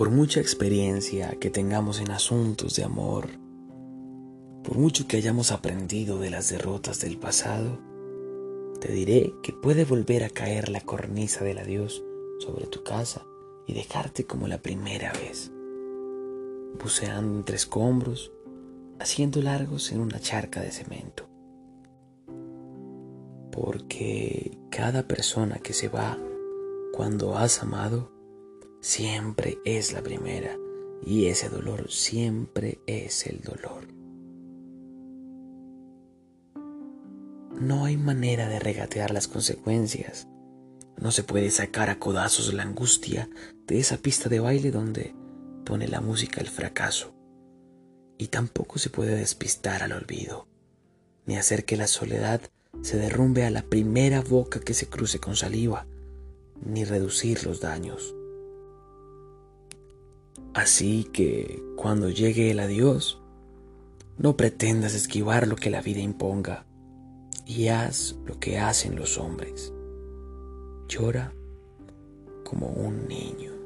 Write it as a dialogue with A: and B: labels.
A: Por mucha experiencia que tengamos en asuntos de amor, por mucho que hayamos aprendido de las derrotas del pasado, te diré que puede volver a caer la cornisa del adiós sobre tu casa y dejarte como la primera vez, buceando entre escombros, haciendo largos en una charca de cemento. Porque cada persona que se va cuando has amado, siempre es la primera y ese dolor siempre es el dolor. No hay manera de regatear las consecuencias. No se puede sacar a codazos la angustia de esa pista de baile donde pone la música el fracaso. Y tampoco se puede despistar al olvido, ni hacer que la soledad se derrumbe a la primera boca que se cruce con saliva, ni reducir los daños. Así que cuando llegue el adiós, no pretendas esquivar lo que la vida imponga y haz lo que hacen los hombres. Llora como un niño.